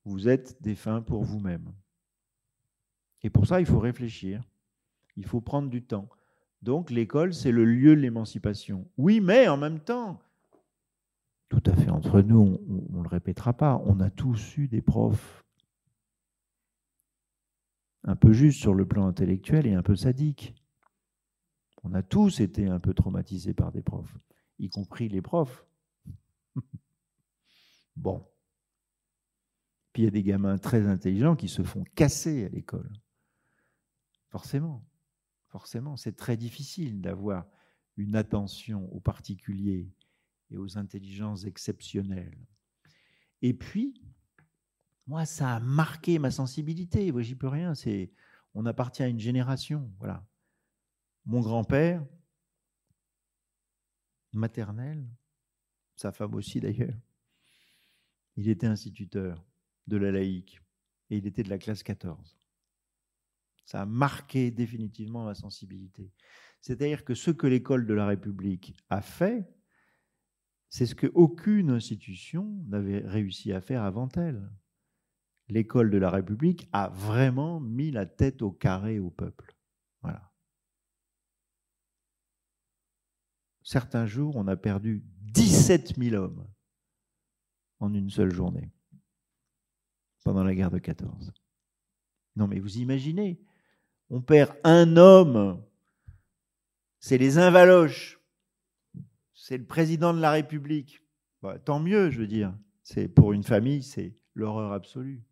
Speaker 1: Vous êtes des fins pour vous-même. Et pour ça, il faut réfléchir. Il faut prendre du temps. Donc l'école, c'est le lieu de l'émancipation. Oui, mais en même temps, tout à fait entre nous, on ne le répétera pas, on a tous eu des profs un peu justes sur le plan intellectuel et un peu sadiques. On a tous été un peu traumatisés par des profs, y compris les profs. <laughs> bon. Puis il y a des gamins très intelligents qui se font casser à l'école. Forcément. Forcément, c'est très difficile d'avoir une attention aux particuliers et aux intelligences exceptionnelles. Et puis, moi, ça a marqué ma sensibilité. J'y peux rien. On appartient à une génération. Voilà. Mon grand-père, maternel, sa femme aussi d'ailleurs, il était instituteur de la laïque et il était de la classe 14. Ça a marqué définitivement ma sensibilité. C'est-à-dire que ce que l'école de la République a fait, c'est ce qu'aucune institution n'avait réussi à faire avant elle. L'école de la République a vraiment mis la tête au carré au peuple. Voilà. Certains jours, on a perdu 17 000 hommes en une seule journée pendant la guerre de 14. Non, mais vous imaginez, on perd un homme, c'est les invaloches, c'est le président de la République. Bah, tant mieux, je veux dire. C'est pour une famille, c'est l'horreur absolue.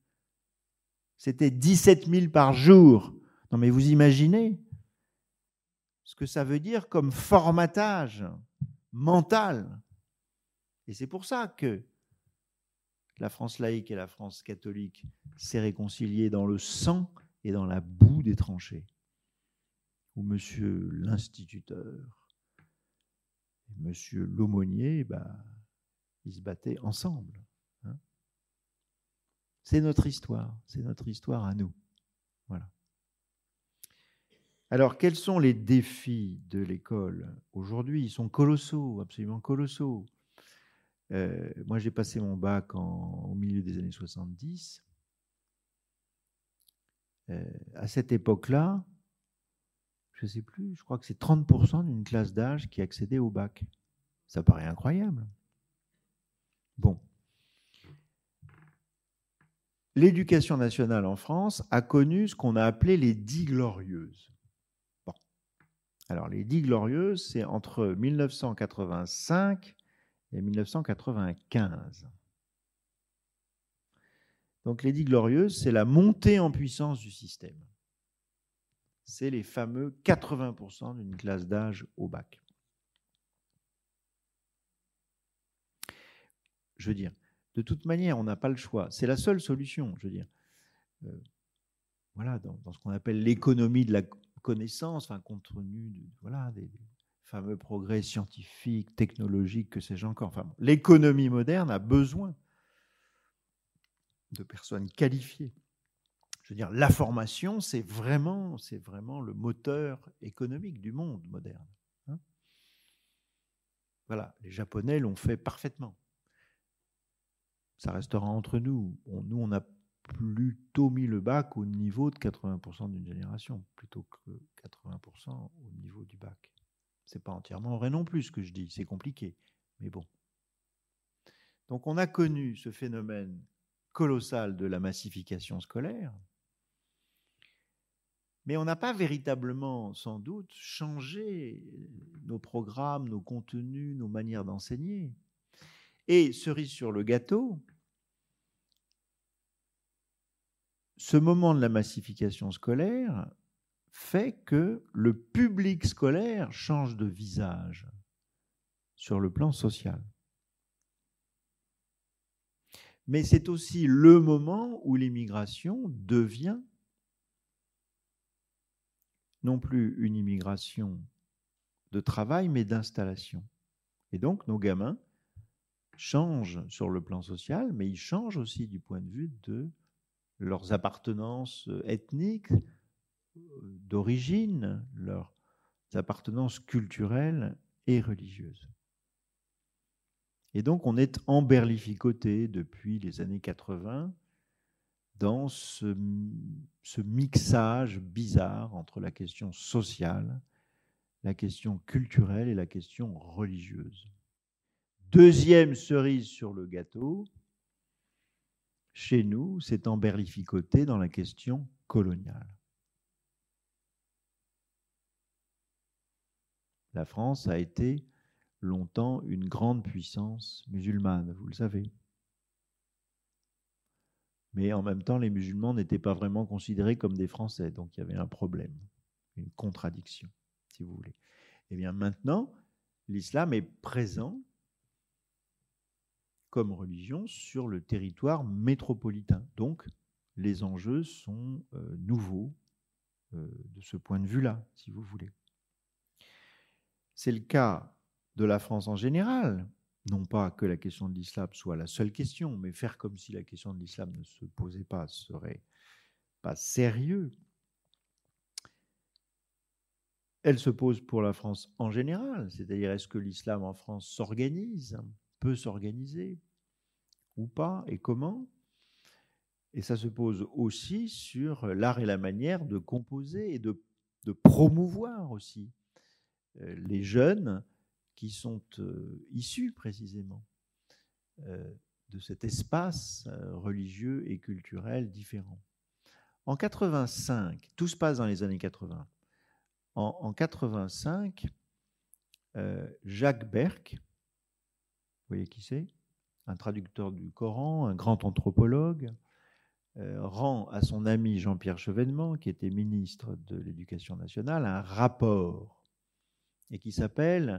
Speaker 1: C'était 17 000 par jour. Non, mais vous imaginez ce que ça veut dire comme formatage mental. Et c'est pour ça que la France laïque et la France catholique s'est réconciliée dans le sang et dans la boue des tranchées, où monsieur l'instituteur et monsieur l'aumônier, bah, ils se battaient ensemble. Hein. c'est notre histoire, c'est notre histoire à nous. Voilà. Alors, quels sont les défis de l'école aujourd'hui? Ils sont colossaux, absolument colossaux. Euh, moi, j'ai passé mon bac au milieu des années 70. Euh, à cette époque-là, je ne sais plus, je crois que c'est 30% d'une classe d'âge qui accédait au bac. Ça paraît incroyable. Bon. L'éducation nationale en France a connu ce qu'on a appelé les dix glorieuses. Bon. Alors, les dix glorieuses, c'est entre 1985 et 1995. Donc, les dix glorieuses, c'est la montée en puissance du système. C'est les fameux 80% d'une classe d'âge au bac. Je veux dire, de toute manière, on n'a pas le choix. C'est la seule solution, je veux dire. Euh, voilà, dans, ce qu'on appelle l'économie de la connaissance, enfin, compte tenu voilà, des, fameux progrès scientifiques, technologiques, que sais-je encore. Enfin, l'économie moderne a besoin de personnes qualifiées. Je veux dire, la formation, c'est vraiment, c'est vraiment le moteur économique du monde moderne. Hein. voilà, les Japonais l'ont fait parfaitement ça restera entre nous. nous, on a plutôt mis le bac au niveau de 80% d'une génération, plutôt que 80% au niveau du bac. C'est pas entièrement vrai non plus ce que je dis, c'est compliqué, mais bon. Donc on a connu ce phénomène colossal de la massification scolaire, mais on n'a pas véritablement, sans doute, changé nos programmes, nos contenus, nos manières d'enseigner. Et cerise sur le gâteau, ce moment de la massification scolaire fait que le public scolaire change de visage sur le plan social. Mais c'est aussi le moment où l'immigration devient non plus une immigration de travail, mais d'installation. Et donc nos gamins changent sur le plan social, mais ils changent aussi du point de vue de leurs appartenances ethniques, d'origine, leurs appartenances culturelles et religieuses. Et donc on est emberlificoté depuis les années 80 dans ce, mixage bizarre entre la question sociale, la question culturelle et la question religieuse. Deuxième cerise sur le gâteau, chez nous, c'est emberlificoté dans la question coloniale. La France a été longtemps une grande puissance musulmane, vous le savez. Mais en même temps, les musulmans n'étaient pas vraiment considérés comme des Français, donc il y avait un problème, une contradiction, si vous voulez. Eh bien maintenant, l'islam est présent comme religion sur le territoire métropolitain. Donc, les enjeux sont euh, nouveaux euh, de ce point de vue-là, si vous voulez. C'est le cas de la France en général. Non pas que la question de l'islam soit la seule question, mais faire comme si la question de l'islam ne se posait pas serait pas sérieux. Elle se pose pour la France en général, c'est-à-dire est-ce que l'islam en France s'organise peut s'organiser ou pas et comment? Et ça se pose aussi sur l'art et la manière de composer et de, promouvoir aussi euh, les jeunes qui sont euh, issus précisément euh, de cet espace religieux et culturel différent. En 85, tout se passe dans les années 80. En, en 85, Jacques Berck, vous voyez qui c'est? Un traducteur du Coran, un grand anthropologue, euh, rend à son ami Jean-Pierre Chevènement, qui était ministre de l'Éducation nationale, un rapport et qui s'appelle euh,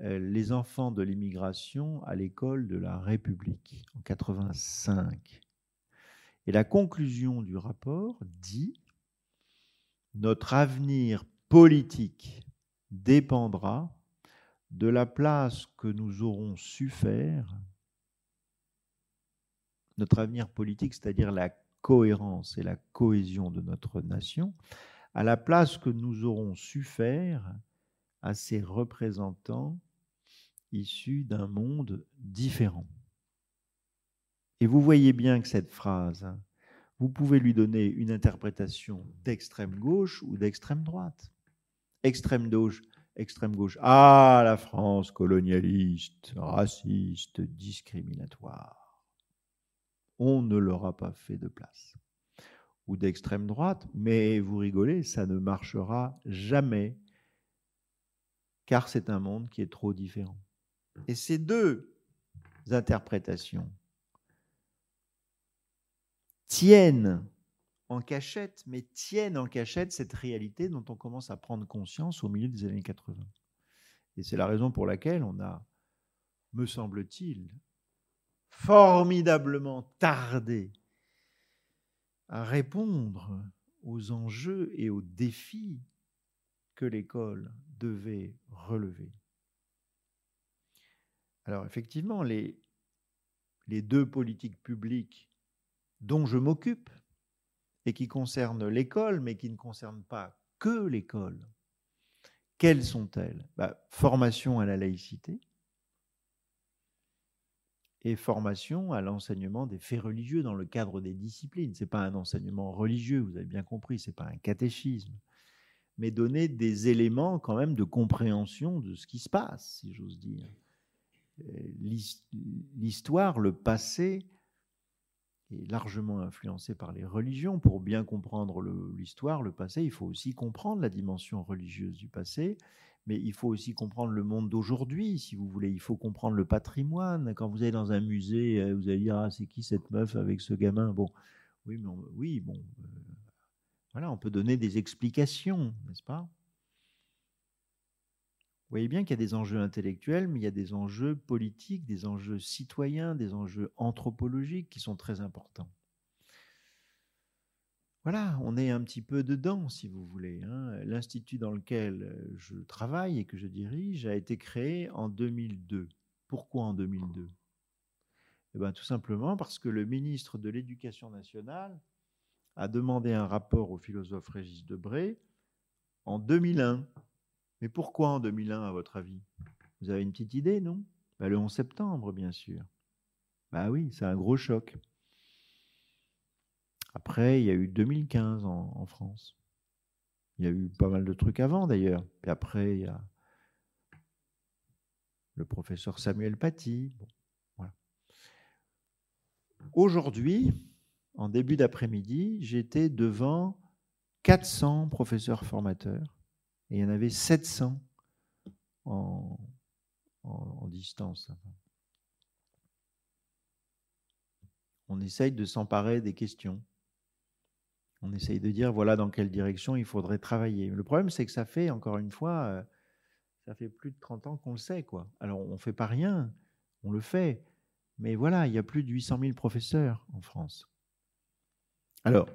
Speaker 1: Les enfants de l'immigration à l'école de la République en 85. Et la conclusion du rapport dit Notre avenir politique dépendra de la place que nous aurons su faire notre avenir politique, c'est-à-dire la cohérence et la cohésion de notre nation, à la place que nous aurons su faire à ces représentants issus d'un monde différent. Et vous voyez bien que cette phrase, vous pouvez lui donner une interprétation d'extrême gauche ou d'extrême droite. Extrême gauche, extrême gauche. Ah, la France colonialiste, raciste, discriminatoire. On ne leur a pas fait de place. Ou d'extrême droite, mais vous rigolez, ça ne marchera jamais, car c'est un monde qui est trop différent. Et ces deux interprétations tiennent en cachette, mais tiennent en cachette cette réalité dont on commence à prendre conscience au milieu des années 80. Et c'est la raison pour laquelle on a, me semble-t-il, formidablement tardé à répondre aux enjeux et aux défis que l'école devait relever. Alors effectivement, les, deux politiques publiques dont je m'occupe, et qui concernent l'école, mais qui ne concernent pas que l'école, quelles sont-elles? Bah, Formation à la laïcité et formation à l'enseignement des faits religieux dans le cadre des disciplines. Ce n'est pas un enseignement religieux, vous avez bien compris, ce n'est pas un catéchisme, mais donner des éléments quand même de compréhension de ce qui se passe, si j'ose dire. L'histoire, le passé, est largement influencé par les religions. Pour bien comprendre l'histoire, le, passé, il faut aussi comprendre la dimension religieuse du passé, mais il faut aussi comprendre le monde d'aujourd'hui, si vous voulez. Il faut comprendre le patrimoine. Quand vous allez dans un musée, euh, vous allez dire ah, c'est qui cette meuf avec ce gamin? Bon, oui, oui, bon, euh, voilà, on peut donner des explications, n'est-ce pas? Voyez bien qu'il y a des enjeux intellectuels, mais il y a des enjeux politiques, des enjeux citoyens, des enjeux anthropologiques qui sont très importants. Voilà, on est un petit peu dedans, si vous voulez. Hein. L'institut dans lequel je travaille et que je dirige a été créé en 2002. Pourquoi en 2002 eh bien, Tout simplement parce que le ministre de l'Éducation nationale a demandé un rapport au philosophe Régis Debray en 2001. Mais pourquoi en 2001, à votre avis? Vous avez une petite idée, non? Bah, Le 11 septembre, bien sûr. Bah oui, c'est un gros choc. Après, il y a eu 2015 en, France. Il y a eu pas mal de trucs avant, d'ailleurs. Puis après, il y a le professeur Samuel Paty. Aujourd'hui, en début d'après-midi, j'étais devant 400 professeurs formateurs et il y en avait 700 en, distance. On essaye de s'emparer des questions. On essaye de dire voilà dans quelle direction il faudrait travailler. Le problème, c'est que ça fait, encore une fois, euh, ça fait plus de 30 ans qu'on le sait. quoi. Alors, on ne fait pas rien, on le fait. Mais voilà, il y a plus de 800 000 professeurs en France. Alors,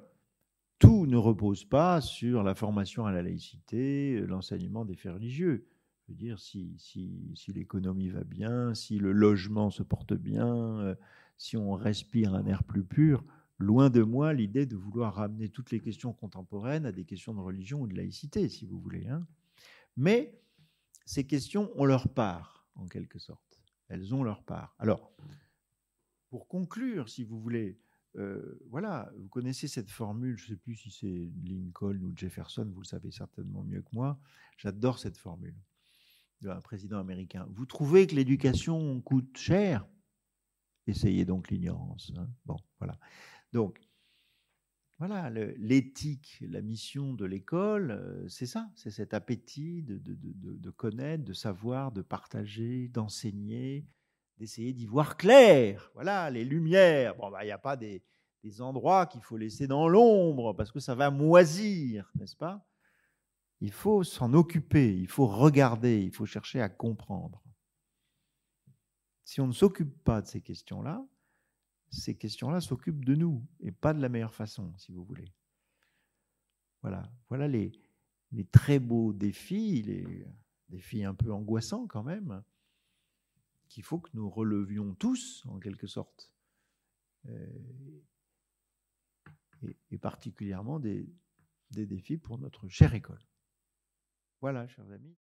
Speaker 1: tout ne repose pas sur la formation à la laïcité, l'enseignement des faits religieux. Je veux dire, si, si, l'économie va bien, si le logement se porte bien, euh, si on respire un air plus pur, loin de moi l'idée de vouloir ramener toutes les questions contemporaines à des questions de religion ou de laïcité, si vous voulez. Hein. Mais ces questions ont leur part, en quelque sorte. Elles ont leur part. Alors, pour conclure, si vous voulez, voilà, vous connaissez cette formule, je ne sais plus si c'est Lincoln ou Jefferson, vous le savez certainement mieux que moi. J'adore cette formule d'un président américain. Vous trouvez que l'éducation coûte cher? Essayez donc l'ignorance. Hein. Bon, voilà. Donc, voilà, l'éthique, la mission de l'école, c'est ça, c'est cet appétit de, connaître, de savoir, de partager, d'enseigner, d'essayer d'y voir clair. Voilà, les lumières. Bon, bah, il n'y a pas des, endroits qu'il faut laisser dans l'ombre parce que ça va moisir, n'est-ce pas? Il faut s'en occuper, il faut regarder, il faut chercher à comprendre. Si on ne s'occupe pas de ces questions-là, ces questions-là s'occupent de nous et pas de la meilleure façon, si vous voulez. Voilà, voilà les, les très beaux défis, les défis un peu angoissants quand même, qu'il faut que nous relevions tous, en quelque sorte, euh, et, particulièrement des, des défis pour notre chère école. Voilà, chers amis.